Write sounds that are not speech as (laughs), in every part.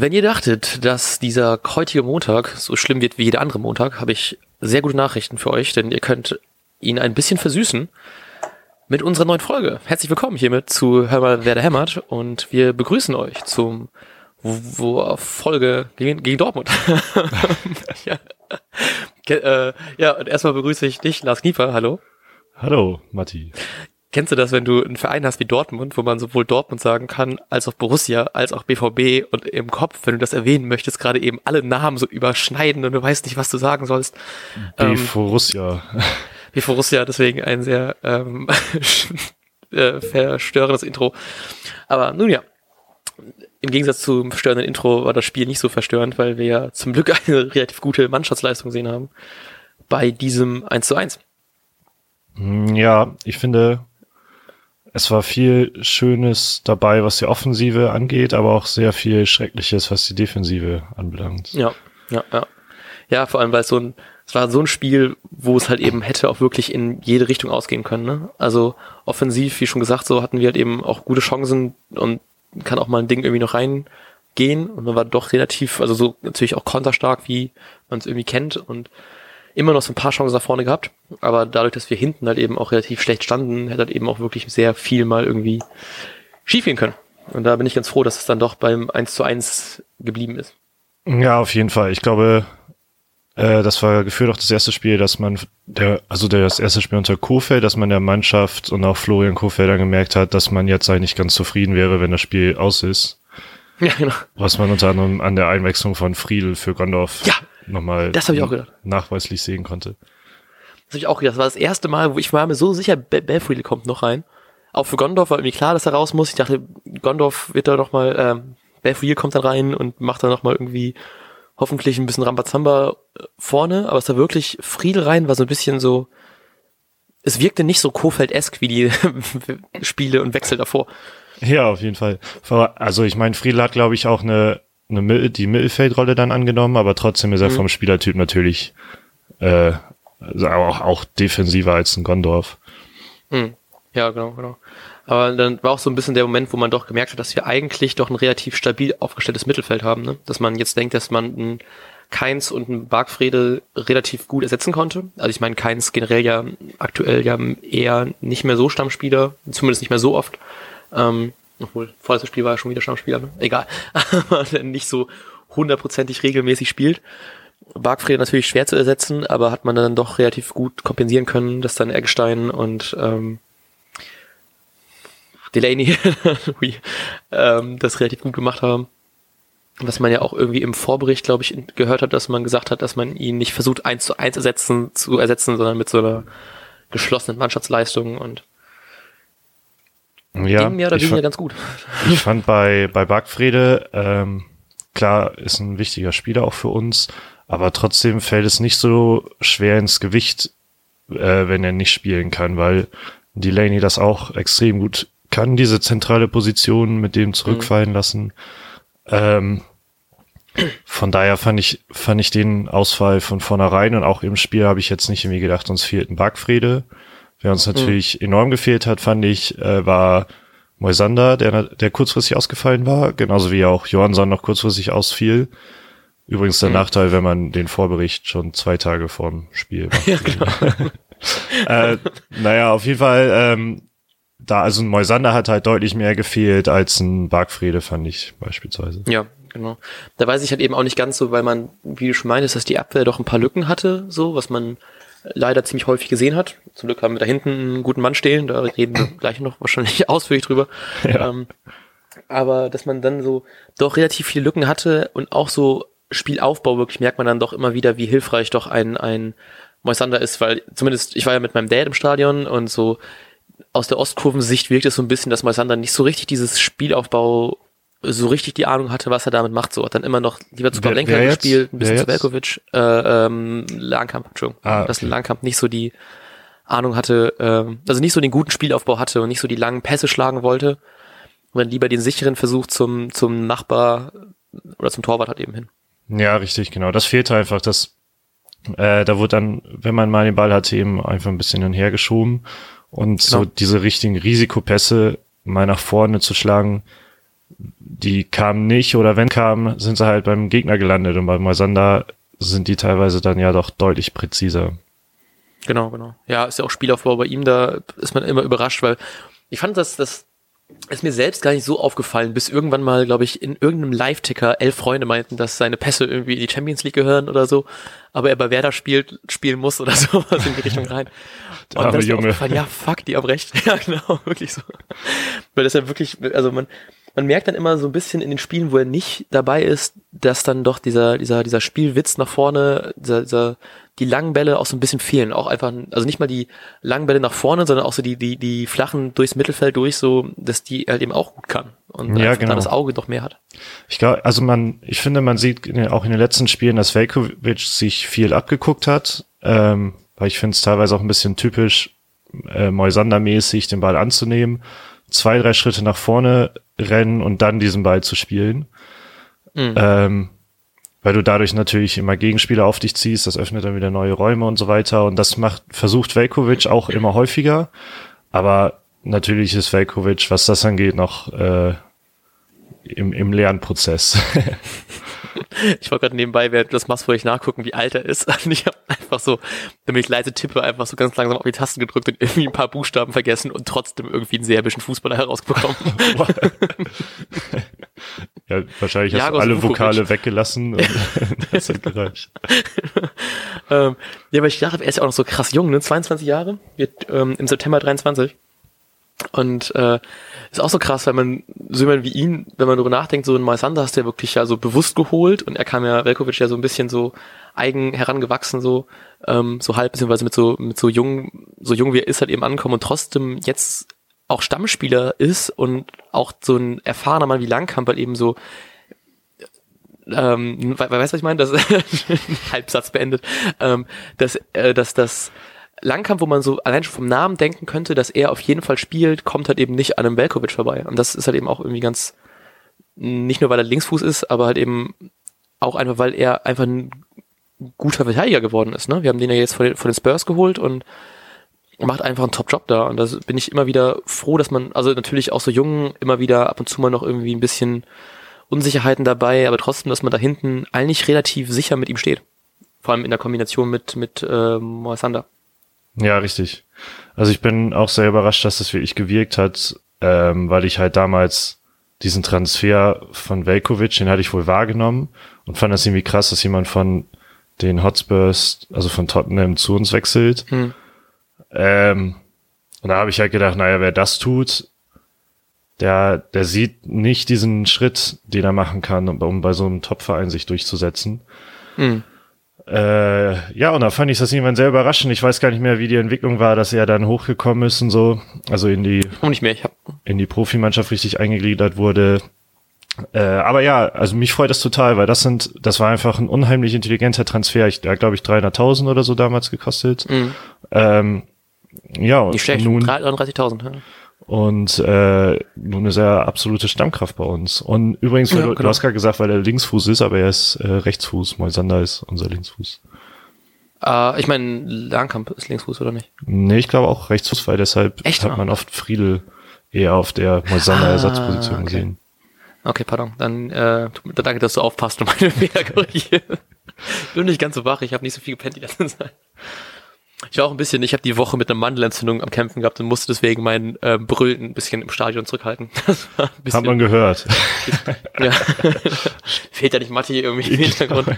Wenn ihr dachtet, dass dieser heutige Montag so schlimm wird wie jeder andere Montag, habe ich sehr gute Nachrichten für euch, denn ihr könnt ihn ein bisschen versüßen mit unserer neuen Folge. Herzlich willkommen hiermit zu Hör mal, wer da hämmert und wir begrüßen euch zum wo, Folge gegen, gegen Dortmund. (laughs) ja. Äh, ja, und erstmal begrüße ich dich, Lars Knieper, hallo. Hallo, Matti. Kennst du das, wenn du einen Verein hast wie Dortmund, wo man sowohl Dortmund sagen kann, als auch Borussia, als auch BVB und im Kopf, wenn du das erwähnen möchtest, gerade eben alle Namen so überschneiden und du weißt nicht, was du sagen sollst. BVRussia. Ähm, BVRussia, (laughs) deswegen ein sehr ähm, (laughs) äh, verstörendes Intro. Aber nun ja, im Gegensatz zum verstörenden Intro war das Spiel nicht so verstörend, weil wir ja zum Glück (laughs) eine relativ gute Mannschaftsleistung gesehen haben bei diesem 1 zu 1. Ja, ich finde, es war viel Schönes dabei, was die Offensive angeht, aber auch sehr viel Schreckliches, was die Defensive anbelangt. Ja, ja, ja. Ja, vor allem, weil es so ein, es war so ein Spiel, wo es halt eben hätte auch wirklich in jede Richtung ausgehen können. Ne? Also offensiv, wie schon gesagt, so hatten wir halt eben auch gute Chancen und kann auch mal ein Ding irgendwie noch reingehen und man war doch relativ, also so natürlich auch konterstark, wie man es irgendwie kennt und immer noch so ein paar Chancen nach vorne gehabt, aber dadurch, dass wir hinten halt eben auch relativ schlecht standen, hätte halt eben auch wirklich sehr viel mal irgendwie schief gehen können. Und da bin ich ganz froh, dass es dann doch beim 1 zu 1 geblieben ist. Ja, auf jeden Fall. Ich glaube, äh, das war gefühlt auch das erste Spiel, dass man, der, also das erste Spiel unter Kofeld, dass man der Mannschaft und auch Florian Kofeld dann gemerkt hat, dass man jetzt eigentlich ganz zufrieden wäre, wenn das Spiel aus ist. Ja, genau. Was man unter anderem an der Einwechslung von Friedel für Gondorf ja, nochmal das ich auch gedacht. nachweislich sehen konnte. Das habe ich auch gedacht. Das war das erste Mal, wo ich war mir so sicher, Be Belfriedel kommt noch rein. Auch für Gondorf war irgendwie klar, dass er raus muss. Ich dachte, Gondorf wird da nochmal, ähm, Belfriedel kommt dann rein und macht da nochmal irgendwie hoffentlich ein bisschen Rambazamba äh, vorne, aber es war wirklich Friedel rein, war so ein bisschen so, es wirkte nicht so Kofeld-esk wie die (laughs) Spiele und Wechsel davor. Ja, auf jeden Fall. Also ich meine, Friedel hat, glaube ich, auch eine eine, die Mittelfeldrolle dann angenommen, aber trotzdem ist er mhm. vom Spielertyp natürlich äh, also auch, auch defensiver als ein Gondorf. Mhm. Ja, genau, genau. Aber dann war auch so ein bisschen der Moment, wo man doch gemerkt hat, dass wir eigentlich doch ein relativ stabil aufgestelltes Mittelfeld haben. Ne? Dass man jetzt denkt, dass man ein Keins und ein Bargfrede relativ gut ersetzen konnte. Also ich meine, Keins generell ja aktuell ja eher nicht mehr so Stammspieler, zumindest nicht mehr so oft. Ähm, obwohl, vorletztes Spiel war er schon wieder Stammspieler, ne? egal. (laughs) Aber nicht so hundertprozentig regelmäßig spielt. Bargfried natürlich schwer zu ersetzen, aber hat man dann doch relativ gut kompensieren können, dass dann Eggstein und ähm, Delaney (laughs) ähm, das relativ gut gemacht haben. Was man ja auch irgendwie im Vorbericht, glaube ich, gehört hat, dass man gesagt hat, dass man ihn nicht versucht, eins zu eins ersetzen, zu ersetzen, sondern mit so einer geschlossenen Mannschaftsleistung und ja, ging mehr oder weniger ganz gut. Ich fand bei, bei Bargfrede, ähm, klar, ist ein wichtiger Spieler auch für uns, aber trotzdem fällt es nicht so schwer ins Gewicht, äh, wenn er nicht spielen kann, weil Delaney das auch extrem gut kann, diese zentrale Position mit dem zurückfallen mhm. lassen. Ähm, von daher fand ich, fand ich den Ausfall von vornherein und auch im Spiel habe ich jetzt nicht irgendwie gedacht, uns fehlt ein Bargfrede. Wer uns natürlich mhm. enorm gefehlt hat, fand ich, äh, war Moisander, der, der kurzfristig ausgefallen war, genauso wie auch Johansson noch kurzfristig ausfiel. Übrigens der mhm. Nachteil, wenn man den Vorbericht schon zwei Tage vorm Spiel macht. (laughs) Ja, genau. (laughs) äh, naja, auf jeden Fall, ähm, da, also ein Moisander hat halt deutlich mehr gefehlt als ein Bargfrede, fand ich beispielsweise. Ja, genau. Da weiß ich halt eben auch nicht ganz so, weil man, wie du schon meintest, dass die Abwehr doch ein paar Lücken hatte, so, was man leider ziemlich häufig gesehen hat. Zum Glück haben wir da hinten einen guten Mann stehen, da reden wir (laughs) gleich noch wahrscheinlich (laughs) ausführlich drüber. Ja. Ähm, aber dass man dann so doch relativ viele Lücken hatte und auch so Spielaufbau wirklich merkt man dann doch immer wieder, wie hilfreich doch ein, ein Moisander ist, weil zumindest ich war ja mit meinem Dad im Stadion und so aus der Ostkurvensicht wirkt es so ein bisschen, dass Moisander nicht so richtig dieses Spielaufbau so richtig die Ahnung hatte, was er damit macht. So hat dann immer noch lieber zu Pavlenka gespielt, ein bisschen zu Velkovic, äh, ähm, Langkamp, Entschuldigung, ah, okay. dass Langkamp nicht so die Ahnung hatte, äh, also nicht so den guten Spielaufbau hatte und nicht so die langen Pässe schlagen wollte und dann lieber den sicheren Versuch zum, zum Nachbar oder zum Torwart hat eben hin. Ja, richtig, genau. Das fehlte einfach, das, äh, da wurde dann, wenn man mal den Ball hatte, eben einfach ein bisschen hin her geschoben und genau. so diese richtigen Risikopässe mal nach vorne zu schlagen, die kamen nicht oder wenn kamen, sind sie halt beim Gegner gelandet und bei Moisander sind die teilweise dann ja doch deutlich präziser. Genau, genau. Ja, ist ja auch Spielaufbau bei ihm, da ist man immer überrascht, weil ich fand, dass das ist mir selbst gar nicht so aufgefallen, bis irgendwann mal, glaube ich, in irgendeinem Live-Ticker elf Freunde meinten, dass seine Pässe irgendwie in die Champions League gehören oder so, aber er bei Werder spielt, spielen muss oder (laughs) sowas in die Richtung rein. Und dann ist mir aufgefallen, ja, fuck, die haben recht. (laughs) Ja, genau, wirklich so. Weil das ja wirklich, also man, man merkt dann immer so ein bisschen in den Spielen, wo er nicht dabei ist, dass dann doch dieser, dieser, dieser Spielwitz nach vorne, dieser, dieser, die langen Bälle auch so ein bisschen fehlen. Auch einfach, also nicht mal die langen Bälle nach vorne, sondern auch so die, die, die flachen durchs Mittelfeld durch, so, dass die halt eben auch gut kann. Und ja, genau. dann das Auge doch mehr hat. Ich glaube, also man, ich finde, man sieht in auch in den letzten Spielen, dass Velkovic sich viel abgeguckt hat, ähm, weil ich finde es teilweise auch ein bisschen typisch, äh, Moisander-mäßig den Ball anzunehmen, zwei, drei Schritte nach vorne rennen und dann diesen Ball zu spielen. Mhm. Ähm, weil du dadurch natürlich immer Gegenspieler auf dich ziehst, das öffnet dann wieder neue Räume und so weiter. Und das macht, versucht Velkovic auch immer häufiger. Aber natürlich ist Velkovic, was das angeht, noch äh, im, im Lernprozess. (laughs) ich wollte gerade nebenbei, während du das machst, wollte ich nachgucken, wie alt er ist. (laughs) Und ich habe einfach so, damit ich leise tippe, einfach so ganz langsam auf die Tasten gedrückt und irgendwie ein paar Buchstaben vergessen und trotzdem irgendwie einen serbischen Fußballer herausbekommen. (laughs) (laughs) ja, wahrscheinlich hast Jagos du alle Vukovic. Vokale weggelassen und das hat gereicht. ähm, ja, aber ich dachte, er ist ja auch noch so krass jung, ne? 22 Jahre, wird ähm, im September 23. Und äh, ist auch so krass, weil man so jemand wie ihn, wenn man darüber nachdenkt, so ein Moisander hast du ja wirklich ja so bewusst geholt und er kam ja Velkovic ja so ein bisschen so eigen herangewachsen, so ähm, so halb beziehungsweise mit so mit so jung so jung wie er ist halt eben ankommen und trotzdem jetzt auch Stammspieler ist und auch so ein erfahrener Mann wie Langkamp halt eben so ähm, weißt du, was ich meine? Das (laughs) Halbsatz beendet, ähm, dass, äh, dass das Langkamp, wo man so allein schon vom Namen denken könnte, dass er auf jeden Fall spielt, kommt halt eben nicht an einem Velkovic vorbei. Und das ist halt eben auch irgendwie ganz, nicht nur weil er Linksfuß ist, aber halt eben auch einfach, weil er einfach ein guter Verteidiger geworden ist. Ne? Wir haben den ja jetzt von den, von den Spurs geholt und macht einfach einen Top-Job da. Und da bin ich immer wieder froh, dass man, also natürlich auch so jung, immer wieder ab und zu mal noch irgendwie ein bisschen Unsicherheiten dabei, aber trotzdem, dass man da hinten eigentlich relativ sicher mit ihm steht. Vor allem in der Kombination mit, mit äh, Moisander. Ja, richtig. Also ich bin auch sehr überrascht, dass das wirklich gewirkt hat, ähm, weil ich halt damals diesen Transfer von Velkovic, den hatte ich wohl wahrgenommen und fand das irgendwie krass, dass jemand von den Hotspurs, also von Tottenham zu uns wechselt. Hm. Ähm, und da habe ich halt gedacht, naja, wer das tut, der, der sieht nicht diesen Schritt, den er machen kann, um, bei so einem Topverein sich durchzusetzen. Hm. Äh, ja, und da fand ich das irgendwann sehr überraschend. Ich weiß gar nicht mehr, wie die Entwicklung war, dass er dann hochgekommen ist und so. Also in die, oh, nicht mehr. Ich hab... in die Profimannschaft richtig eingegliedert wurde. Äh, aber ja, also mich freut das total, weil das sind, das war einfach ein unheimlich intelligenter Transfer. Ich, der glaube ich 300.000 oder so damals gekostet. Mhm. Ähm, ja, Nicht schlecht, nun 33.000. Ja und äh, nun ist er absolute Stammkraft bei uns. Und übrigens, ja, du, genau. hast gerade gesagt, weil er Linksfuß ist, aber er ist äh, Rechtsfuß. Moisander ist unser Linksfuß. Äh, ich meine, Langkamp ist Linksfuß, oder nicht? Nee, ich glaube auch Rechtsfuß, weil deshalb Echt? hat man oft Friedel eher auf der Moisander-Ersatzposition ah, okay. gesehen. Okay, pardon. Dann äh, danke, dass du aufpasst und meine Fehler korrigierst. bin nicht ganz so wach, ich habe nicht so viel gepennt die letzte Zeit. Ich war auch ein bisschen, ich habe die Woche mit einer Mandelentzündung am Kämpfen gehabt und musste deswegen mein äh, Brüllen ein bisschen im Stadion zurückhalten. (laughs) Das war ein bisschen, Hat man gehört. (laughs) ja. (laughs) Fehlt ja nicht Matti irgendwie im Hintergrund.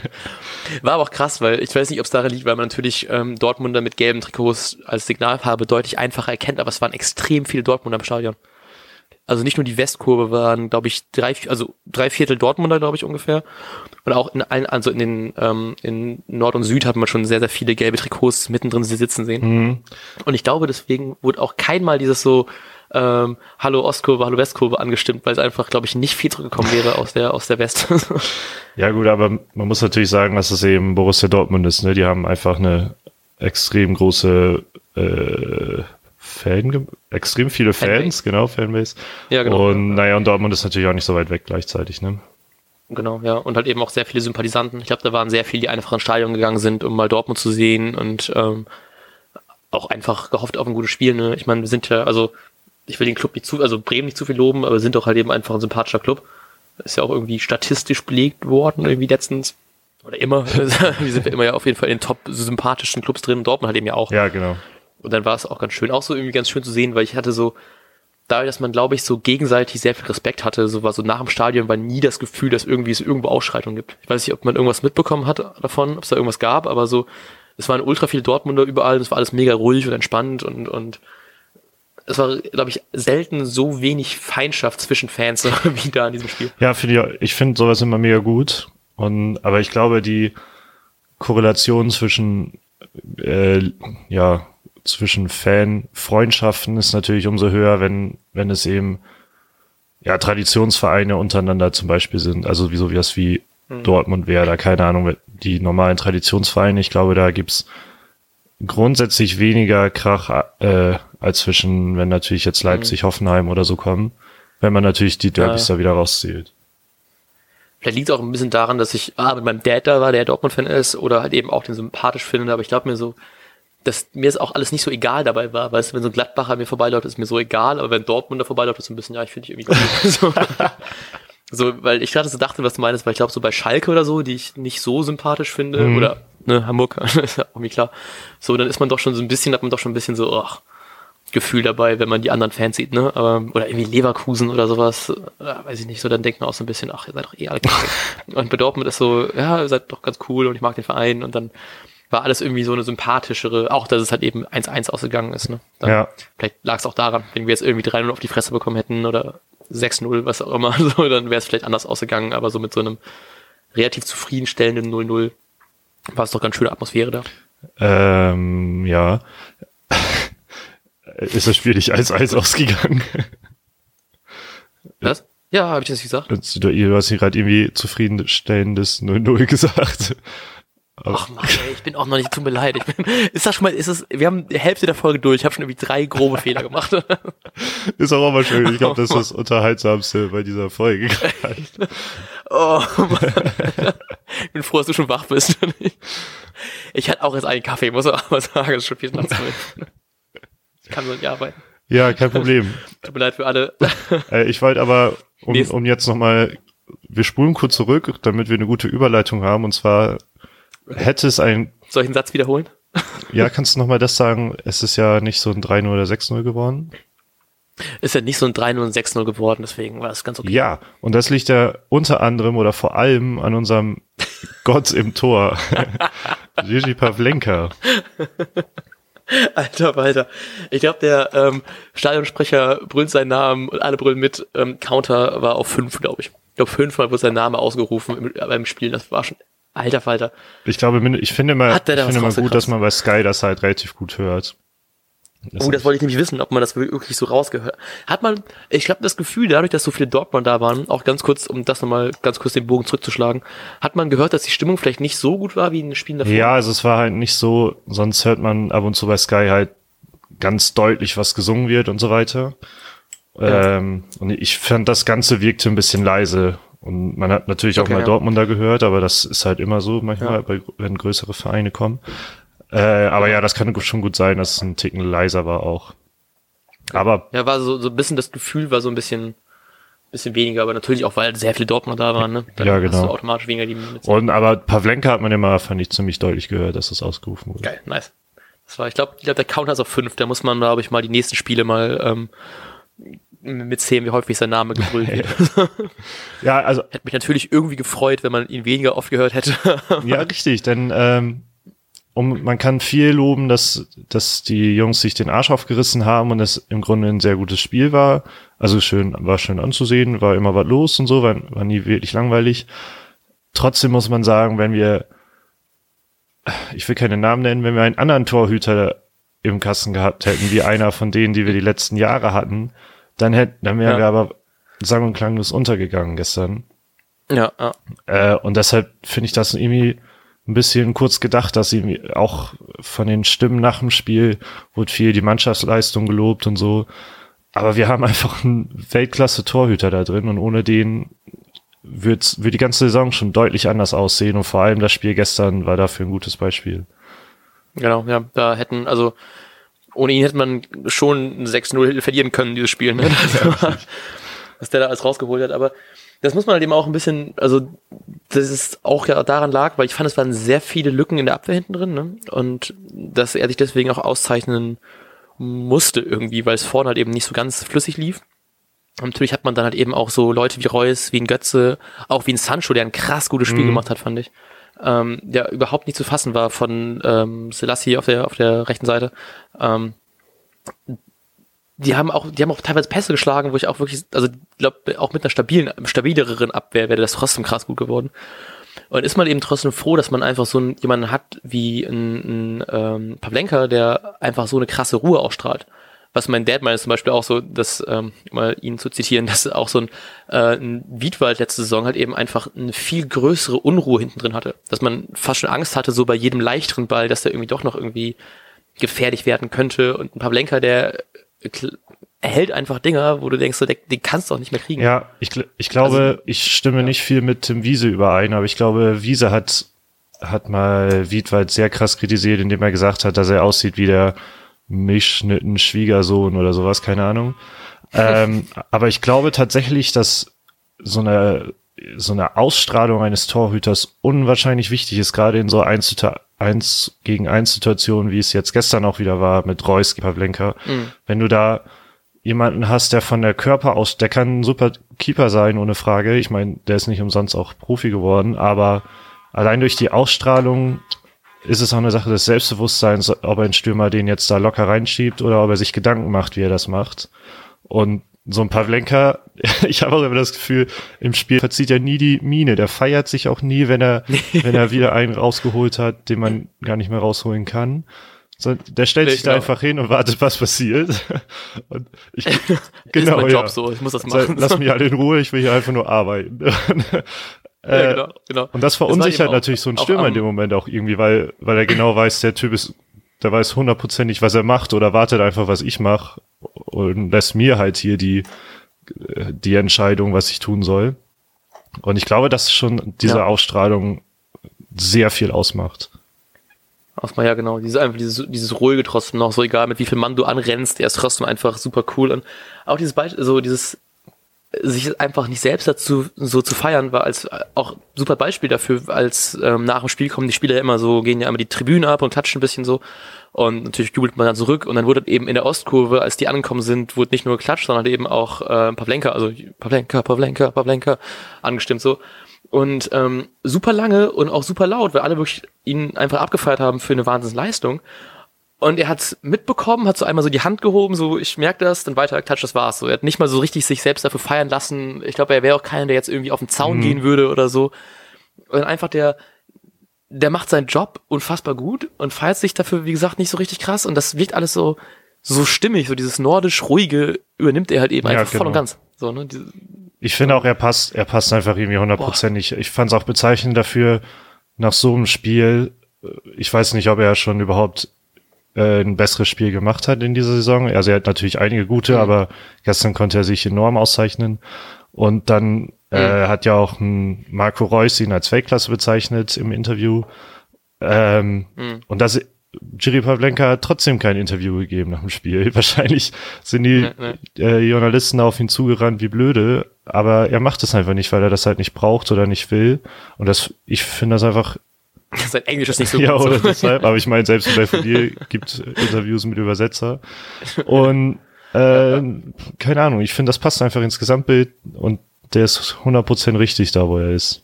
War aber auch krass, weil ich weiß nicht, ob es daran liegt, weil man natürlich ähm, Dortmunder mit gelben Trikots als Signalfarbe deutlich einfacher erkennt, aber es waren extrem viele Dortmunder im Stadion. Also nicht nur die Westkurve waren, glaube ich, drei, also drei Viertel Dortmunder, glaube ich, ungefähr. Und auch in allen, also in den, ähm, in Nord und Süd hat man schon sehr, sehr viele gelbe Trikots mittendrin sitzen sehen. Mhm. Und ich glaube, deswegen wurde auch kein Mal dieses so, ähm, Hallo Ostkurve, Hallo Westkurve angestimmt, weil es einfach, glaube ich, nicht viel zurückgekommen wäre aus der, aus der West. (laughs) ja, gut, aber man muss natürlich sagen, dass es eben Borussia Dortmund ist, ne? Die haben einfach eine extrem große, äh, Fan, extrem viele Fans, Fanbase. genau, Fanbase. Ja, genau. Und naja, und Dortmund ist natürlich auch nicht so weit weg gleichzeitig, ne? Genau, ja. Und halt eben auch sehr viele Sympathisanten. Ich glaube, da waren sehr viele, die einfach ins Stadion gegangen sind, um mal Dortmund zu sehen und ähm, auch einfach gehofft auf ein gutes Spiel. Ne? Ich meine, wir sind ja, also ich will den Club nicht zu, also Bremen nicht zu viel loben, aber wir sind doch halt eben einfach ein sympathischer Club. Ist ja auch irgendwie statistisch belegt worden, irgendwie letztens. Oder immer. (laughs) Wir sind ja immer ja auf jeden Fall in den top sympathischen Clubs drin. Dortmund hat eben ja auch. Ja, genau. Und dann war es auch ganz schön, auch so irgendwie ganz schön zu sehen, weil ich hatte so, dadurch, dass man, glaube ich, so gegenseitig sehr viel Respekt hatte, so war so nach dem Stadion war nie das Gefühl, dass irgendwie es irgendwo Ausschreitungen gibt. Ich weiß nicht, ob man irgendwas mitbekommen hat davon, ob es da irgendwas gab, aber so, es waren ultra viele Dortmunder überall, es war alles mega ruhig und entspannt und, und es war, glaube ich, selten so wenig Feindschaft zwischen Fans (laughs) wie da in diesem Spiel. Ja, finde ich, ich finde sowas immer mega gut. Und, aber ich glaube, die Korrelation zwischen, äh, ja, zwischen Fan-Freundschaften ist natürlich umso höher, wenn, wenn es eben, ja, Traditionsvereine untereinander zum Beispiel sind. Also wie so wie das wie mhm. Dortmund wäre, da keine Ahnung, die normalen Traditionsvereine. Ich glaube, da gibt's grundsätzlich weniger Krach äh, als zwischen, wenn natürlich jetzt Leipzig, mhm. Hoffenheim oder so kommen, wenn man natürlich die Derbys ja. da wieder rauszählt. Vielleicht liegt es auch ein bisschen daran, dass ich ah, mit meinem Dad da war, der Dortmund-Fan ist, oder halt eben auch den sympathisch finde, aber ich glaube mir so, dass mir es auch alles nicht so egal dabei war. Weißt du, wenn so ein Gladbacher mir vorbeiläuft, ist mir so egal, aber wenn Dortmund da vorbeiläuft, ist so ein bisschen, ja, ich finde dich irgendwie (laughs) so. so, weil ich gerade so dachte, was du meinst, weil ich glaube, so bei Schalke oder so, die ich nicht so sympathisch finde, mhm. oder ne, Hamburg, (laughs) ist ja auch mir klar. So, dann ist man doch schon so ein bisschen, hat man doch schon ein bisschen so, ach, Gefühl dabei, wenn man die anderen Fans sieht, ne? Aber, oder irgendwie Leverkusen oder sowas, äh, weiß ich nicht, so dann denkt man auch so ein bisschen, ach, ihr seid doch eh alle (laughs) und bei Dortmund ist so, ja, ihr seid doch ganz cool und ich mag den Verein und dann war alles irgendwie so eine sympathischere, auch dass es halt eben 1-1 ausgegangen ist, ne? Dann, ja. Vielleicht lag es auch daran, wenn wir jetzt irgendwie 3-0 auf die Fresse bekommen hätten oder 6-0, was auch immer, (laughs) so, dann wäre es vielleicht anders ausgegangen, aber so mit so einem relativ zufriedenstellenden 0-0 war es doch ganz schöne Atmosphäre da. Ähm, ja. (laughs) ist das Spiel nicht 1-1 ausgegangen? Was? Ja, habe ich das gesagt? Du, hast hier gerade irgendwie zufriedenstellendes 0-0 gesagt. Ach man, ey, ich bin auch noch nicht. Ich bin, ist das schon mal, ist es, wir haben die Hälfte der Folge durch, ich habe schon irgendwie drei grobe (laughs) Fehler gemacht. ist auch mal schön. Ich glaube, das ist das Unterhaltsamste bei dieser Folge. (laughs) oh Mann. Ich bin froh, dass du schon wach bist. Ich hatte auch jetzt einen Kaffee, muss ich aber sagen, das ist schon viel mit. Ich kann so nicht arbeiten. Ja, kein Problem. Tut mir leid für alle. Äh, ich wollte aber, um, um jetzt nochmal, wir spulen kurz zurück, damit wir eine gute Überleitung haben, und zwar hätte es ein... Soll ich einen Satz wiederholen? (laughs) Ja, kannst du nochmal das sagen? Es ist ja nicht so ein 3-0 oder 6-0 geworden. Ist ja nicht so ein 3-0 und 6-0 geworden, deswegen war es ganz okay. Ja, und das liegt ja unter anderem oder vor allem an unserem (laughs) Gott im Tor. (laughs) Gigi Pavlenka. Alter, Alter. Ich glaube, der ähm, Stadionsprecher brüllt seinen Namen und alle brüllen mit. Ähm, Counter war auf fünf, glaube ich. Ich glaube, fünfmal wurde sein Name ausgerufen im, beim Spielen. Das war schon alter Falter. Ich glaube, ich finde immer, ich finde immer gut, dass man bei Sky das halt relativ gut hört. Das oh, das wollte ich nämlich wissen, ob man das wirklich so rausgehört. Hat man, ich glaube, das Gefühl, dadurch, dass so viele Dortmund da waren, auch ganz kurz, um das nochmal ganz kurz den Bogen zurückzuschlagen, hat man gehört, dass die Stimmung vielleicht nicht so gut war wie in den Spielen davor? Ja, also es war halt nicht so, sonst hört man ab und zu bei Sky halt ganz deutlich, was gesungen wird und so weiter. Ja. Ähm, und ich fand, das Ganze wirkte ein bisschen leise. Und man hat natürlich okay, auch mal ja. Dortmunder gehört, aber das ist halt immer so manchmal, ja. wenn größere Vereine kommen. Äh, aber ja, das kann schon gut sein, dass es ein Ticken leiser war auch. Aber. Ja, war so, so ein bisschen das Gefühl war so ein bisschen, bisschen weniger, aber natürlich auch, weil sehr viele Dortmunder da waren, ne? Dann ja, genau. Automatisch weniger die Und, aber Pavlenka hat man immer, fand ich, ziemlich deutlich gehört, dass das ausgerufen wurde. Geil, nice. Das war, ich glaube, ich glaub, der Counter ist auf fünf, da muss man, glaube ich, mal die nächsten Spiele mal, ähm, mitzählen, wie häufig sein Name gebrüllt (laughs) wird. ja, also. Hätte mich natürlich irgendwie gefreut, wenn man ihn weniger oft gehört hätte. (laughs) ja, richtig, denn, ähm, um, man kann viel loben, dass, dass die Jungs sich den Arsch aufgerissen haben und es im Grunde ein sehr gutes Spiel war. Also schön, war schön anzusehen, war immer was los und so, war, war nie wirklich langweilig. Trotzdem muss man sagen, wenn wir, ich will keine Namen nennen, wenn wir einen anderen Torhüter im Kasten gehabt hätten, wie einer von denen, die wir die letzten Jahre hatten, dann hätten, dann wären ja. wir aber sang- und klanglos untergegangen gestern. Ja, ja. Äh, und deshalb finde ich das irgendwie, ein bisschen kurz gedacht, dass sie auch von den Stimmen nach dem Spiel wurde viel die Mannschaftsleistung gelobt und so. Aber wir haben einfach einen Weltklasse-Torhüter da drin und ohne den wird die ganze Saison schon deutlich anders aussehen und vor allem das Spiel gestern war dafür ein gutes Beispiel. Genau, ja, da hätten, also ohne ihn hätte man schon 6-0 verlieren können, dieses Spiel, ne? War, (laughs) was der da alles rausgeholt hat. Aber das muss man halt eben auch ein bisschen, also das ist auch ja daran lag, weil ich fand, es waren sehr viele Lücken in der Abwehr hinten drin, ne? Und dass er sich deswegen auch auszeichnen musste irgendwie, weil es vorne halt eben nicht so ganz flüssig lief. Und natürlich hat man dann halt eben auch so Leute wie Reus, wie ein Götze, auch wie ein Sancho, der ein krass gutes Spiel mhm. gemacht hat, fand ich. Ähm, der überhaupt nicht zu fassen war von ähm, Selassie auf der auf der rechten Seite. Ähm, die haben auch, die haben auch teilweise Pässe geschlagen, wo ich auch wirklich, also glaube, auch mit einer stabilen, stabileren Abwehr wäre das trotzdem krass gut geworden. Und ist man eben trotzdem froh, dass man einfach so einen, jemanden hat wie ein, ein ähm, Pavlenka, der einfach so eine krasse Ruhe ausstrahlt. Was mein Dad meint, ist zum Beispiel auch so, dass, ähm, mal ihn zu zitieren, (laughs) dass auch so ein, äh, ein Wiedwald letzte Saison halt eben einfach eine viel größere Unruhe hinten drin hatte. Dass man fast schon Angst hatte, so bei jedem leichteren Ball, dass der irgendwie doch noch irgendwie gefährlich werden könnte. Und ein Pavlenka, der hält einfach Dinger, wo du denkst, so, den, den kannst du auch nicht mehr kriegen. Ja, ich, ich glaube, also, ich stimme ja. nicht viel mit Tim Wiese überein, aber ich glaube, Wiese hat, hat mal Wiedwald sehr krass kritisiert, indem er gesagt hat, dass er aussieht wie der Milchschnitten Schwiegersohn oder sowas, keine Ahnung. ähm, (laughs) aber ich glaube tatsächlich, dass so eine, so eine Ausstrahlung eines Torhüters unwahrscheinlich wichtig ist, gerade in so 1, 1 gegen 1 Situationen, wie es jetzt gestern auch wieder war mit Reus, Pavlenka. Mhm. Wenn du da jemanden hast, der von der Körper aus, der kann ein super Keeper sein, ohne Frage. Ich meine, der ist nicht umsonst auch Profi geworden, aber allein durch die Ausstrahlung ist es auch eine Sache des Selbstbewusstseins, ob ein Stürmer den jetzt da locker reinschiebt oder ob er sich Gedanken macht, wie er das macht. Und so ein Pavlenka, (laughs) ich habe auch immer das Gefühl, im Spiel verzieht er nie die Mine. Der feiert sich auch nie, wenn er, (laughs) wenn er wieder einen rausgeholt hat, den man gar nicht mehr rausholen kann. So, der stellt nee, sich genau. da einfach hin und wartet, was passiert. (laughs) Und ich, genau, ist mein Job so, ich muss das machen. Lass mich halt in Ruhe, ich will hier einfach nur arbeiten. Äh, ja, genau, genau. Und das verunsichert das natürlich so ein Stürmer in dem Moment auch irgendwie, weil, weil er genau weiß, der Typ ist, der weiß hundertprozentig, was er macht oder wartet einfach, was ich mache und lässt mir halt hier die, die Entscheidung, was ich tun soll. Und ich glaube, dass schon diese ja. Ausstrahlung sehr viel ausmacht. Ausmacher, ja genau, dieses einfach dieses, dieses ruhige trotzdem noch, so egal mit wie viel Mann du anrennst, der ist trotzdem einfach super cool und auch dieses Beispiel, so dieses sich einfach nicht selbst dazu so zu feiern, war als auch super Beispiel dafür, als ähm, nach dem Spiel kommen die Spieler immer so, gehen ja immer die Tribüne ab und klatschen ein bisschen so. Und natürlich jubelt man dann zurück. Und dann wurde eben in der Ostkurve, als die angekommen sind, wurde nicht nur geklatscht, sondern eben auch äh, Pavlenka, also Pavlenka, Pavlenka, Pavlenka angestimmt so. Und ähm, super lange und auch super laut, weil alle wirklich ihn einfach abgefeiert haben für eine Wahnsinnsleistung. Und er hat's mitbekommen, hat so einmal so die Hand gehoben, so ich merke das, dann weiter geklatscht, das war's. So, er hat nicht mal so richtig sich selbst dafür feiern lassen. Ich glaube, er wäre auch keiner, der jetzt irgendwie auf den Zaun mhm. gehen würde oder so. Und einfach der, der macht seinen Job unfassbar gut und feiert sich dafür, wie gesagt, nicht so richtig krass. Und das wirkt alles so, so stimmig, so dieses nordisch ruhige übernimmt er halt eben ja, einfach genau. voll und genau. ganz. So, ne? Diese, ich finde auch, er passt, er passt einfach irgendwie hundertprozentig. Ich fand es auch bezeichnend dafür, nach so einem Spiel, äh, ich weiß nicht, ob er schon überhaupt äh, ein besseres Spiel gemacht hat in dieser Saison. Also er hat natürlich einige gute, mhm. aber gestern konnte er sich enorm auszeichnen. Und dann äh, mhm. hat ja auch ein Marco Reus ihn als Weltklasse bezeichnet im Interview. Ähm, mhm. Und das Jiri Pavlenka hat trotzdem kein Interview gegeben nach dem Spiel. (laughs) Wahrscheinlich sind die nee, nee. Äh, Journalisten auf ihn zugerannt wie blöde, aber er macht es einfach nicht, weil er das halt nicht braucht oder nicht will. Und das, ich finde das einfach. (laughs) Sein Englisch ist nicht so gut. Ja, oder so. (laughs) deshalb, aber ich meine, selbst bei dir gibt Interviews mit Übersetzer. Und äh, keine Ahnung, ich finde, das passt einfach ins Gesamtbild und der ist 100% richtig da, wo er ist.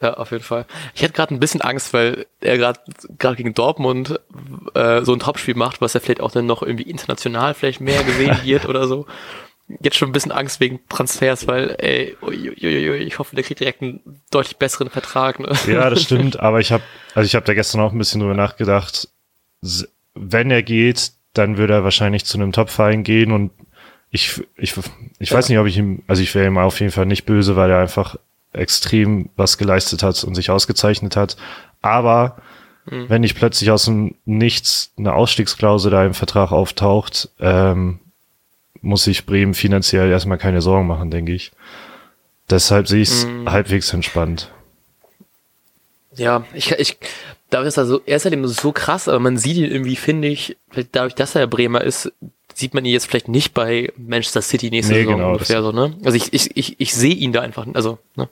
Ja, auf jeden Fall. Ich hätte gerade ein bisschen Angst, weil er gerade gerade gegen Dortmund äh, so ein Topspiel macht, was er vielleicht auch dann noch irgendwie international vielleicht mehr gesehen (laughs) wird oder so. Jetzt schon ein bisschen Angst wegen Transfers, weil ey, uiuiui, ich hoffe, der kriegt direkt einen deutlich besseren Vertrag. Ne? Ja, das (laughs) stimmt. Aber ich habe, also ich habe da gestern auch ein bisschen drüber nachgedacht. Wenn er geht, dann würde er wahrscheinlich zu einem Top-Verein gehen und ich, ich, ich weiß nicht, ob ich ihm, also ich wäre ihm auf jeden Fall nicht böse, weil er einfach extrem was geleistet hat und sich ausgezeichnet hat. Aber mhm. wenn nicht plötzlich aus dem Nichts eine Ausstiegsklausel da im Vertrag auftaucht, ähm, muss sich Bremen finanziell erstmal keine Sorgen machen, denke ich. Deshalb sehe ich es mhm. halbwegs entspannt. Ja, ich, ich, da ist also, er ist halt eben so krass, aber man sieht ihn irgendwie, finde ich, dadurch, dass er Bremer ist, sieht man ihn jetzt vielleicht nicht bei Manchester City nächste nee, Saison genau, ungefähr so, ne? Also ich, ich, ich, ich sehe ihn da einfach, also, ne?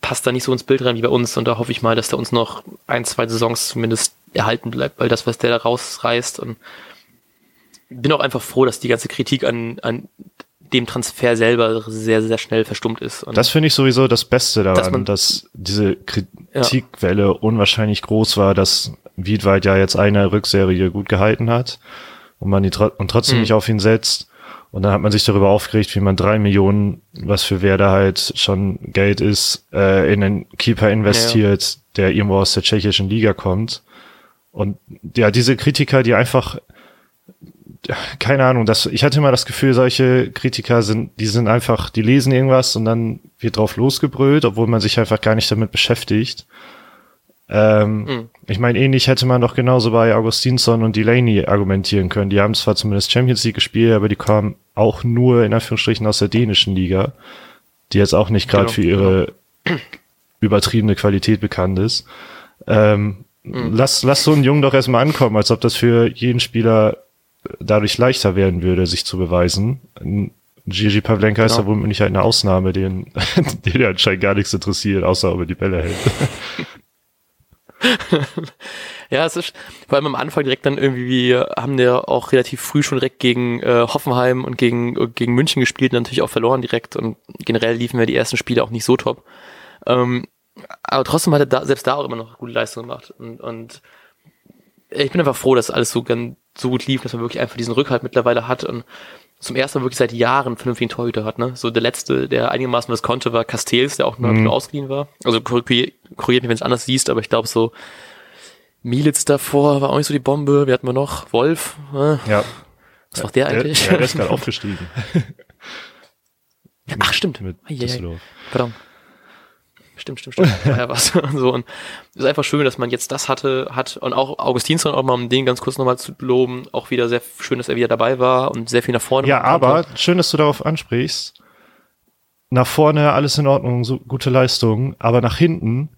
Passt da nicht so ins Bild rein wie bei uns und da hoffe ich mal, dass der uns noch ein, zwei Saisons zumindest erhalten bleibt, weil das, was der da rausreißt und bin auch einfach froh, dass die ganze Kritik an, an dem Transfer selber sehr, sehr schnell verstummt ist. Und das finde ich sowieso das Beste daran, dass, man, dass diese Kritikwelle ja. unwahrscheinlich groß war, dass Wiedwald ja jetzt eine Rückserie gut gehalten hat und man die und trotzdem mhm. nicht auf ihn setzt. Und dann hat man sich darüber aufgeregt, wie man drei Millionen, was für Werder halt schon Geld ist, äh, in einen Keeper investiert, ja. der irgendwo aus der tschechischen Liga kommt. Und ja, diese Kritiker, die einfach (laughs) keine Ahnung, das, ich hatte immer das Gefühl, solche Kritiker sind, die sind einfach, die lesen irgendwas und dann wird drauf losgebrüllt, obwohl man sich einfach gar nicht damit beschäftigt. Ähm, mhm. Ich meine, ähnlich hätte man doch genauso bei Augustinsson und Delaney argumentieren können. Die haben zwar zumindest Champions League gespielt, aber die kamen auch nur in Anführungsstrichen aus der dänischen Liga, die jetzt auch nicht gerade genau, für ihre genau. (clears throat) übertriebene Qualität bekannt ist. Ähm, mhm. lass, lass so einen Jungen doch erstmal ankommen, als ob das für jeden Spieler dadurch leichter werden würde, sich zu beweisen. Gigi Pavlenka genau. ist da womöglich halt eine Ausnahme, den, (laughs) den anscheinend gar nichts interessiert, außer ob er die Bälle hält. (laughs) ja, es ist vor allem am Anfang direkt dann irgendwie, haben wir auch relativ früh schon direkt gegen äh, Hoffenheim und gegen, gegen München gespielt und natürlich auch verloren direkt und generell liefen wir die ersten Spiele auch nicht so top. Ähm, aber trotzdem hat er da, selbst da auch immer noch gute Leistung gemacht und, und ich bin einfach froh, dass alles so ganz so gut lief, dass man wirklich einfach diesen Rückhalt mittlerweile hat und zum ersten Mal wirklich seit Jahren vernünftigen Torhüter hat. Ne? So der letzte, der einigermaßen was konnte, war Castells, der auch nur mhm. ausgeliehen war. Also korrigiert mich, wenn es anders siehst, aber ich glaube so Militz davor war auch nicht so die Bombe. Wir hatten wir noch Wolf. Äh, ja. Was macht der eigentlich? Der, der ist gerade aufgestiegen. (laughs) Ach, stimmt. Mit. Pardon. Stimmt, stimmt, stimmt. ja, was. und so. Und es ist einfach schön, dass man jetzt das hatte, hat. Und auch Augustinsson, auch mal um den ganz kurz nochmal zu loben, auch wieder sehr schön, dass er wieder dabei war und sehr viel nach vorne. Ja, aber schön, dass du darauf ansprichst. Nach vorne alles in Ordnung, so gute Leistung, aber nach hinten,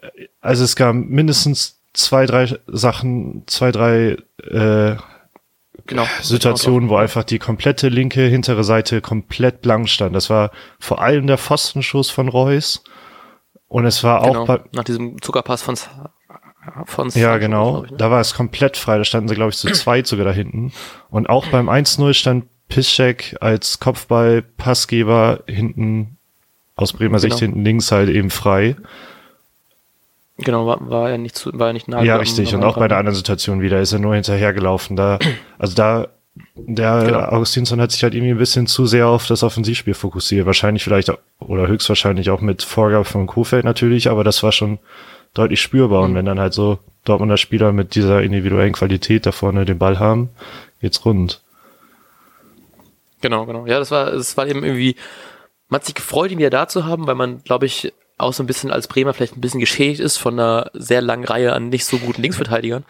äh, also es gab mindestens zwei, drei Sachen, zwei, drei äh, genau, Situationen, wo einfach die komplette linke hintere Seite komplett blank stand. Das war vor allem der Pfostenschuss von Reus und es war genau, auch bei, nach diesem Zuckerpass von von Ja, genau. Ich, ne? Da war es komplett frei. Da standen sie, glaube ich, zu zweit sogar da hinten. Und auch beim 1-0 stand Piszczek als Kopfball-Passgeber hinten aus Bremer Sicht genau. hinten links halt eben frei. Genau, war, war er nicht zu, war er nicht nah. Ja, richtig. Und auch bei der anderen Situation wieder ist er nur hinterhergelaufen. Da, also da der genau. Augustinsson hat sich halt irgendwie ein bisschen zu sehr auf das Offensivspiel fokussiert. Wahrscheinlich vielleicht oder höchstwahrscheinlich auch mit Vorgabe von Kofeld natürlich, aber das war schon deutlich spürbar. Mhm. Und wenn dann halt so Dortmunder Spieler mit dieser individuellen Qualität da vorne den Ball haben, geht's rund. Genau, genau. Ja, das war, es war eben irgendwie, man hat sich gefreut, ihn wieder da zu haben, weil man, glaube ich, auch so ein bisschen als Bremer vielleicht ein bisschen geschädigt ist von einer sehr langen Reihe an nicht so guten Linksverteidigern.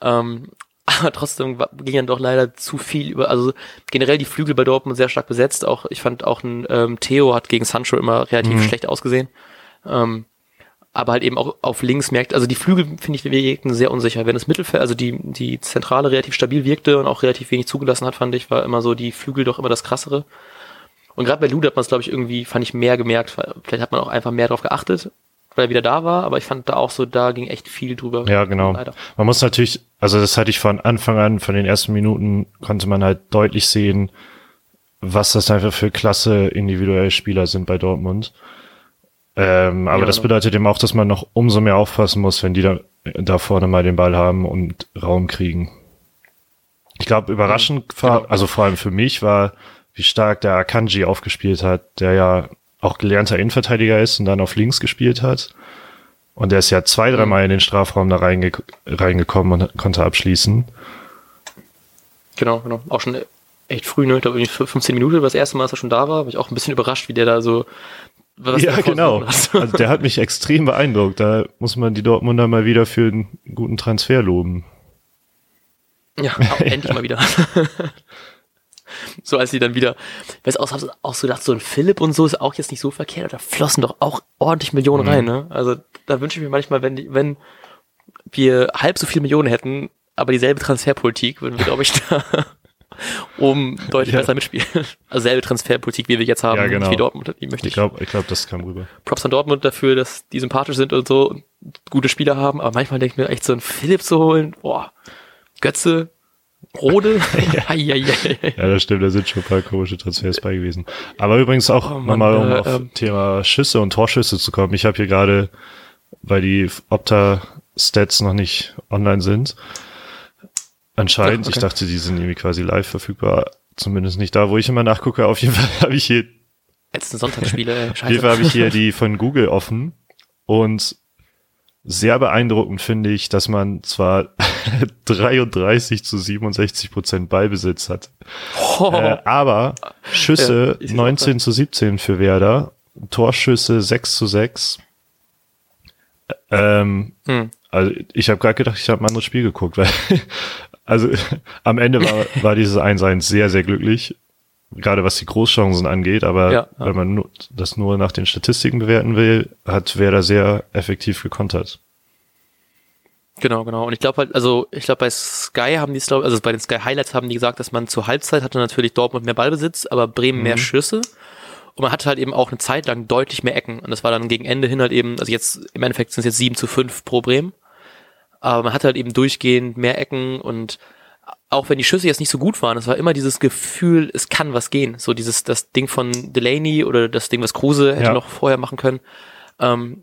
Ähm, aber trotzdem ging dann doch leider zu viel über, also generell die Flügel bei Dortmund sehr stark besetzt. Auch ich fand auch ein ähm, Theo hat gegen Sancho immer relativ mhm. schlecht ausgesehen. Ähm, aber halt eben auch auf links merkt, also die Flügel finde ich wirkten sehr unsicher. Wenn das Mittelfeld, also die die Zentrale relativ stabil wirkte und auch relativ wenig zugelassen hat, fand ich, war immer so die Flügel doch immer das krassere. Und gerade bei Lude hat man es, glaube ich, irgendwie, fand ich, mehr gemerkt. Vielleicht hat man auch einfach mehr drauf geachtet weil er wieder da war, aber ich fand da auch so, da ging echt viel drüber. Ja, genau. Leider. Man muss natürlich, also das hatte ich von Anfang an, von den ersten Minuten konnte man halt deutlich sehen, was das einfach für klasse individuelle Spieler sind bei Dortmund. Ähm, aber ja, das genau. bedeutet eben auch, dass man noch umso mehr aufpassen muss, wenn die da, da vorne mal den Ball haben und Raum kriegen. Ich glaube, überraschend, genau. war, also vor allem für mich war, wie stark der Akanji aufgespielt hat, der ja auch gelernter Innenverteidiger ist und dann auf links gespielt hat. Und der ist ja zwei, dreimal in den Strafraum da reinge reingekommen und konnte abschließen. Genau, genau. Auch schon echt früh, ne? Ich glaube, 15 Minuten das erste Mal, dass er schon da war. War ich auch ein bisschen überrascht, wie der da so. Ja, genau. Also der hat mich extrem beeindruckt. Da muss man die Dortmunder mal wieder für einen guten Transfer loben. Ja, (laughs) endlich mal wieder. (laughs) so als sie dann wieder, weiß auch, auch so gedacht, so ein Philipp und so ist auch jetzt nicht so verkehrt, da flossen doch auch ordentlich Millionen mhm. rein, ne? Also da wünsche ich mir manchmal, wenn, die, wenn wir halb so viele Millionen hätten, aber dieselbe Transferpolitik, würden wir, glaube ich, (laughs) da um deutlich Ja. besser mitspielen. Also selbe Transferpolitik, wie wir jetzt haben, Ja, genau. wie Dortmund, die möchte Ich ich. glaube, ich glaub, das kam rüber. Props an Dortmund dafür, dass die sympathisch sind und so und gute Spieler haben, aber manchmal denke ich mir echt so einen Philipp zu holen, boah, Götze, Rode, (laughs) Eieiei. (laughs) Ja, das stimmt, da sind schon ein paar komische Transfers bei gewesen. Aber übrigens auch Oh nochmal, um äh, auf ähm. Thema Schüsse und Torschüsse zu kommen. Ich habe hier gerade, weil die Opta-Stats noch nicht online sind, anscheinend, Ach, okay. ich dachte, die sind irgendwie quasi live verfügbar, zumindest nicht da, wo ich immer nachgucke. Auf jeden Fall (laughs) habe ich hier Letzten Sonntagsspiele, ey, Auf jeden Fall scheiße. habe ich hier die von Google offen und sehr beeindruckend finde ich, dass man zwar (laughs) 33 zu 67 Prozent Ballbesitz hat, Oh, äh, aber Schüsse Ja, ich seh's auch 19 zu 17 für Werder, Torschüsse 6 zu 6. Ähm, hm. also ich habe gerade gedacht, ich habe ein anderes Spiel geguckt, weil (laughs) also am Ende war, (laughs) war dieses 1-1 sehr, sehr glücklich, gerade was die Großchancen angeht, aber Ja, ja. wenn man nur, das nur nach den Statistiken bewerten will, hat Werder sehr effektiv gekontert. Genau, genau. Und ich glaube halt, also ich glaube bei Sky haben die es, also bei den Sky Highlights haben die gesagt, dass man zur Halbzeit hatte natürlich Dortmund mehr Ballbesitz, aber Bremen mehr Schüsse. Und man hatte halt eben auch eine Zeit lang deutlich mehr Ecken. Und das war dann gegen Ende hin halt eben, also jetzt im Endeffekt sind es jetzt 7 zu 5 pro Bremen. Aber man hatte halt eben durchgehend mehr Ecken und auch wenn die Schüsse jetzt nicht so gut waren, es war immer dieses Gefühl, es kann was gehen. So dieses, das Ding von Delaney oder das Ding, was Kruse hätte Ja. noch vorher machen können. Ähm,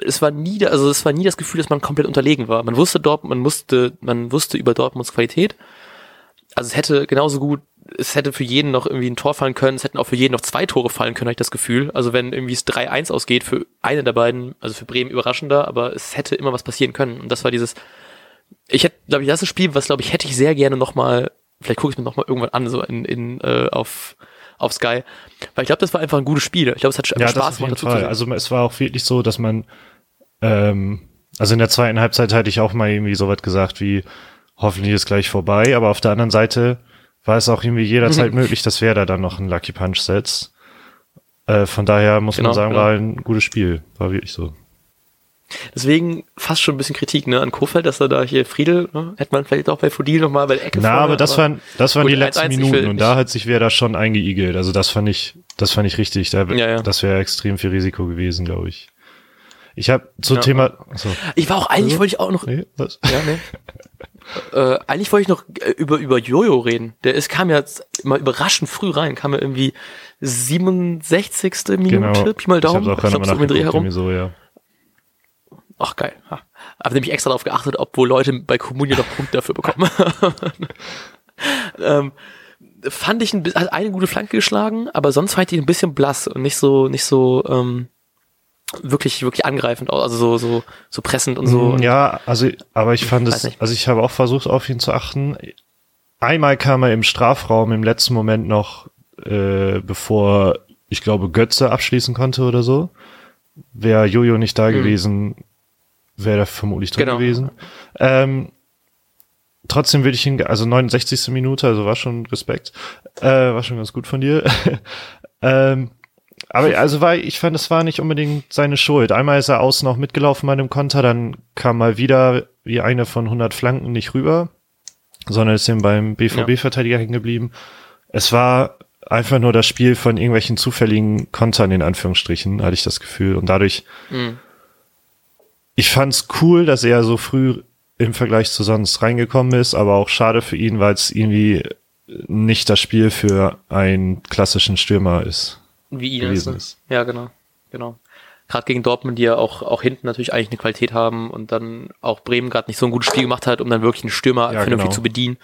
es war nie, also es war nie das Gefühl, dass man komplett unterlegen war. Man wusste Dortmund, man musste, man wusste über Dortmunds Qualität. Also es hätte genauso gut, es hätte für jeden noch irgendwie ein Tor fallen können, es hätten auch für jeden noch zwei Tore fallen können, habe ich das Gefühl. Also wenn irgendwie es 3-1 ausgeht für eine der beiden, also für Bremen überraschender, aber es hätte immer was passieren können. Und das war dieses, ich hätte, glaube ich, das ist ein Spiel, was glaube ich, hätte ich sehr gerne nochmal, vielleicht gucke ich mir nochmal irgendwann an, so in, in äh, auf, auf Sky. Weil ich glaube, das war einfach ein gutes Spiel. Ich glaube, es hat Ja, einfach das Spaß gemacht, dazu zu Fall. sehen. Also es war auch wirklich so, dass man, ähm, also in der zweiten Halbzeit hatte ich auch mal irgendwie so was gesagt wie, hoffentlich ist gleich vorbei, aber auf der anderen Seite war es auch irgendwie jederzeit Mhm. möglich, dass Werder dann noch einen Lucky Punch setzt. Äh, von daher muss Genau, man sagen, genau. war ein gutes Spiel. War wirklich so. Deswegen fast schon ein bisschen Kritik ne, an Kofeld, dass er da hier Friedel, ne, hätte man vielleicht auch bei Fudil nochmal bei der Ecke Na, vorne, aber das waren, das waren gut, die letzten 1-1, ich Minuten will- und da hat sich Werder schon eingeigelt. Also das fand ich, das fand ich richtig. Da, Ja, ja. Das wäre extrem viel Risiko gewesen, glaube ich. Ich habe zum Ja. Thema, so, Ich war auch, eigentlich wollte ich auch noch, nee, was? ja, ne. (laughs) Äh, eigentlich wollte ich noch äh, über, über Jojo reden. Der ist, kam ja jetzt mal überraschend früh rein, kam ja irgendwie 67. Minute, Genau. Pi mal Daumen. Ich auch gerade glaub, so um den Dreh herum. so, ja. Ach geil. Ja. Aber nämlich extra darauf geachtet, ob wohl Leute bei Kommunia noch Punkte dafür bekommen. (laughs) ähm, fand ich ein, hat eine gute Flanke geschlagen, aber sonst fand ich ihn ein bisschen blass und nicht so, nicht so ähm, wirklich, wirklich angreifend, aus, also so, so, so pressend und so. Mm, Ja, also, aber ich fand es, also ich habe auch versucht, auf ihn zu achten. Einmal kam er im Strafraum im letzten Moment noch, äh, bevor, ich glaube, Götze abschließen konnte oder so. Wäre Jojo nicht da gewesen, wäre er vermutlich drin. Genau. gewesen. Ähm, trotzdem würde ich ihn, also 69. Minute, also war schon Respekt, äh, war schon ganz gut von dir. (laughs) ähm, aber also war, ich fand, es war nicht unbedingt seine Schuld. Einmal ist er außen auch mitgelaufen bei einem Konter, dann kam mal wieder wie eine von 100 Flanken nicht rüber, sondern ist eben beim BVB-Verteidiger hängen geblieben. Es war einfach nur das Spiel von irgendwelchen zufälligen Kontern in Anführungsstrichen, hatte ich das Gefühl. Und dadurch, Mhm. Ich fand's cool, dass er so früh im Vergleich zu sonst reingekommen ist, aber auch schade für ihn, weil es irgendwie nicht das Spiel für einen klassischen Stürmer ist. Wie ihn gewesen ne? ist. Ja, genau. Genau. Gerade gegen Dortmund, die ja auch, auch hinten natürlich eigentlich eine Qualität haben und dann auch Bremen gerade nicht so ein gutes Spiel gemacht hat, um dann wirklich einen Stürmer Ja, vernünftig genau. zu bedienen,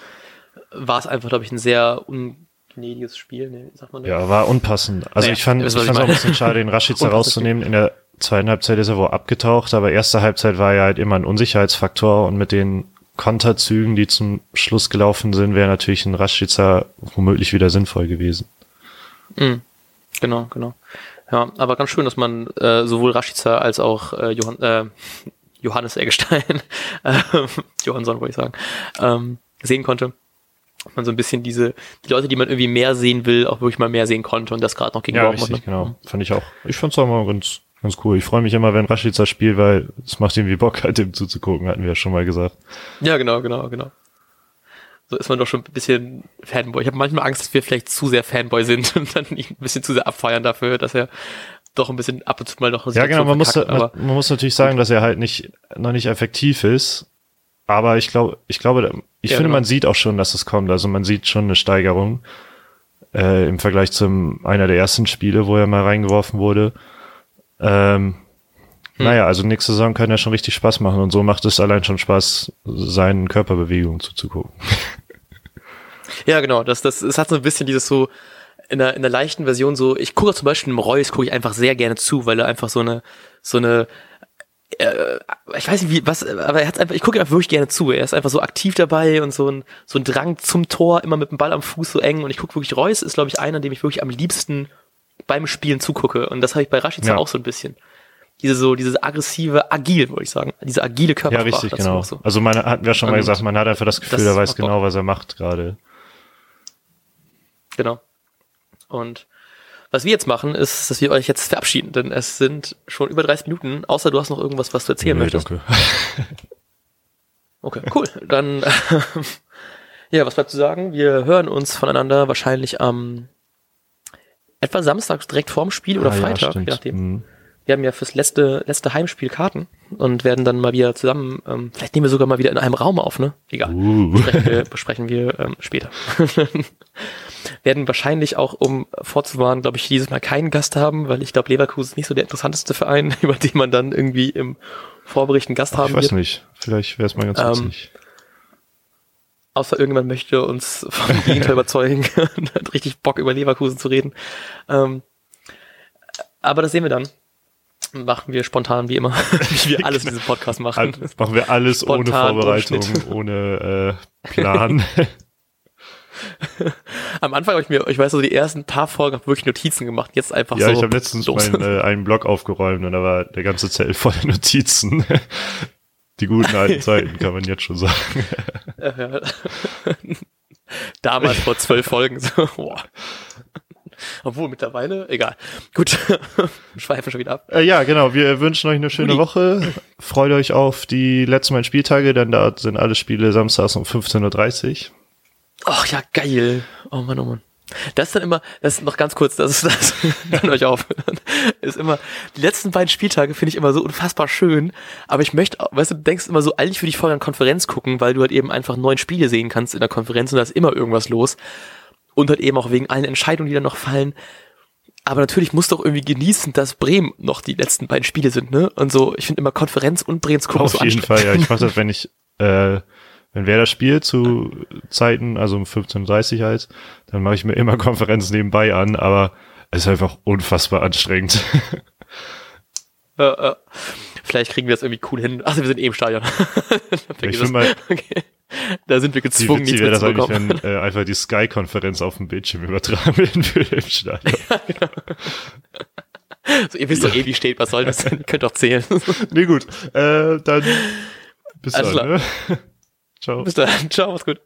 war es einfach, glaube ich, ein sehr ungnädiges Spiel, ne, sagt man das? Ja, war unpassend. Also Naja, ich fand es auch ein bisschen schade, den Rashica (laughs) rauszunehmen. In der zweiten Halbzeit ist er wohl abgetaucht, aber erste Halbzeit war ja halt immer ein Unsicherheitsfaktor und mit den Konterzügen, die zum Schluss gelaufen sind, wäre natürlich ein Rashica womöglich wieder sinnvoll gewesen. Mhm. Genau, genau. Ja, aber ganz schön, dass man äh, sowohl Rashica als auch äh, Johann, äh, Johannes Eggestein, (laughs) äh, Johansson wollte ich sagen, ähm, sehen konnte. Man so ein bisschen diese, die Leute, die man irgendwie mehr sehen will, auch wirklich mal mehr sehen konnte und das gerade noch gegen Ja, Dortmund. richtig, ne? genau. Fand ich auch. Ich fand's auch mal ganz, ganz cool. Ich freue mich immer, wenn Rashica spielt, weil es macht irgendwie Bock, halt dem zuzugucken, hatten wir ja schon mal gesagt. Ja, genau, genau, genau. so ist man doch schon ein bisschen Fanboy. Ich habe manchmal Angst, dass wir vielleicht zu sehr Fanboy sind (laughs) und dann ihn ein bisschen zu sehr abfeiern dafür, dass er doch ein bisschen ab und zu mal noch Ja, genau, man muss, man, man muss natürlich sagen, dass er halt nicht, noch nicht effektiv ist. Aber ich glaube, ich glaube, ich Ja, finde, genau. man sieht auch schon, dass es kommt. Also man sieht schon eine Steigerung äh, im Vergleich zum einer der ersten Spiele, wo er mal reingeworfen wurde. Ähm, Hm. Naja, also nächste Saison kann er schon richtig Spaß machen und so macht es allein schon Spaß, seinen Körperbewegungen zuzugucken. (laughs) Ja, genau. Das, das, es hat so ein bisschen dieses so in der, in der leichten Version so, ich gucke zum Beispiel im Reus, gucke ich einfach sehr gerne zu, weil er einfach so eine, so eine, äh, ich weiß nicht wie, was, aber er hat einfach, ich gucke einfach wirklich gerne zu. Er ist einfach so aktiv dabei und so ein, so ein Drang zum Tor, immer mit dem Ball am Fuß so eng. Und ich gucke wirklich, Reus ist, glaube ich, einer, dem ich wirklich am liebsten beim Spielen zugucke. Und das habe ich bei Rashica Ja. auch so ein bisschen. Diese so, diese aggressive, agil, würde ich sagen. Diese agile Ja, Körpersprache. richtig, dazu genau. So. Also man hatten wir schon mal Und gesagt, man hat einfach das Gefühl, er weiß Bock. genau, was er macht gerade. Genau. Und was wir jetzt machen, ist, dass wir euch jetzt verabschieden, denn es sind schon über 30 Minuten, außer du hast noch irgendwas, was du erzählen Nee, möchtest. danke. (laughs) Okay, cool. Dann, (laughs) ja, was bleibt zu sagen? Wir hören uns voneinander wahrscheinlich am etwa samstags direkt vorm Spiel oder Ah, ja, Freitag, je stimmt. nachdem. Mhm. Wir haben ja fürs letzte, letzte Heimspiel Karten und werden dann mal wieder zusammen, ähm, vielleicht nehmen wir sogar mal wieder in einem Raum auf, ne? Egal. Uh. besprechen wir, besprechen wir ähm, später. (laughs) werden wahrscheinlich auch, um vorzuwarnen, glaube ich, dieses Mal keinen Gast haben, weil ich glaube, Leverkusen ist nicht so der interessanteste Verein, (laughs) über den man dann irgendwie im Vorbericht einen Gast Ich haben weiß wird. nicht. Vielleicht wäre es mal ganz Ähm, witzig. Außer irgendjemand möchte uns vom Gegenteil (laughs) überzeugen und hat richtig Bock über Leverkusen zu reden. Ähm, aber das sehen wir dann. Machen wir spontan, wie immer, (laughs) wie wir alles in diesem Podcast machen. Al- Machen wir alles ohne Spontan, ohne Vorbereitung, (laughs) ohne äh, Plan. Am Anfang habe ich mir, ich weiß so, die ersten paar Folgen habe wirklich Notizen gemacht. Jetzt einfach ja, so. ich habe letztens meinen, äh, einen Blog aufgeräumt und da war der ganze Zettel voller Notizen. Die guten alten (laughs) Zeiten, kann man jetzt schon sagen. Damals vor zwölf Folgen. So, boah. Obwohl mittlerweile, egal. Gut, (laughs) schweifen schon wieder ab. Äh, ja, genau. Wir wünschen euch eine schöne Uli. Woche. Freut euch auf die letzten beiden Spieltage, denn da sind alle Spiele samstags um 15.30 Uhr. Ach ja, geil. Oh Mann, oh Mann. Das ist dann immer, das ist noch ganz kurz, das ist das, (laughs) dann euch auf. Ist immer, die letzten beiden Spieltage finde ich immer so unfassbar schön, aber ich möchte, weißt du, du denkst immer so, eigentlich würde ich vorher eine Konferenz gucken, weil du halt eben einfach neun Spiele sehen kannst in der Konferenz und da ist immer irgendwas los. Und halt eben auch wegen allen Entscheidungen, die dann noch fallen. Aber natürlich musst du auch irgendwie genießen, dass Bremen noch die letzten beiden Spiele sind, ne? Und so, ich finde immer Konferenz und Bremen zu gucken Auf so jeden. Fall, ja. Ich mache das, (laughs) wenn ich, äh, wenn wer das spielt zu Zeiten, also um 15.30 Uhr halt, dann mache ich mir immer (laughs) Konferenz nebenbei an, aber es ist einfach unfassbar anstrengend. Ja, ja. Vielleicht kriegen wir das irgendwie cool hin. Achso, wir sind eh im Stadion. (laughs) Es. mal- (laughs) okay. Da sind wir Wie gezwungen, witzig nichts wäre das eigentlich, wenn äh, einfach die Sky-Konferenz auf dem Bildschirm übertragen werden würde im Stadion. So, ihr wisst doch eh, wie steht, was soll das denn? Ihr könnt doch zählen. Nee, gut. Äh, dann bis dann. Ne? Ciao. Bis dann. (laughs) Ciao, mach's gut.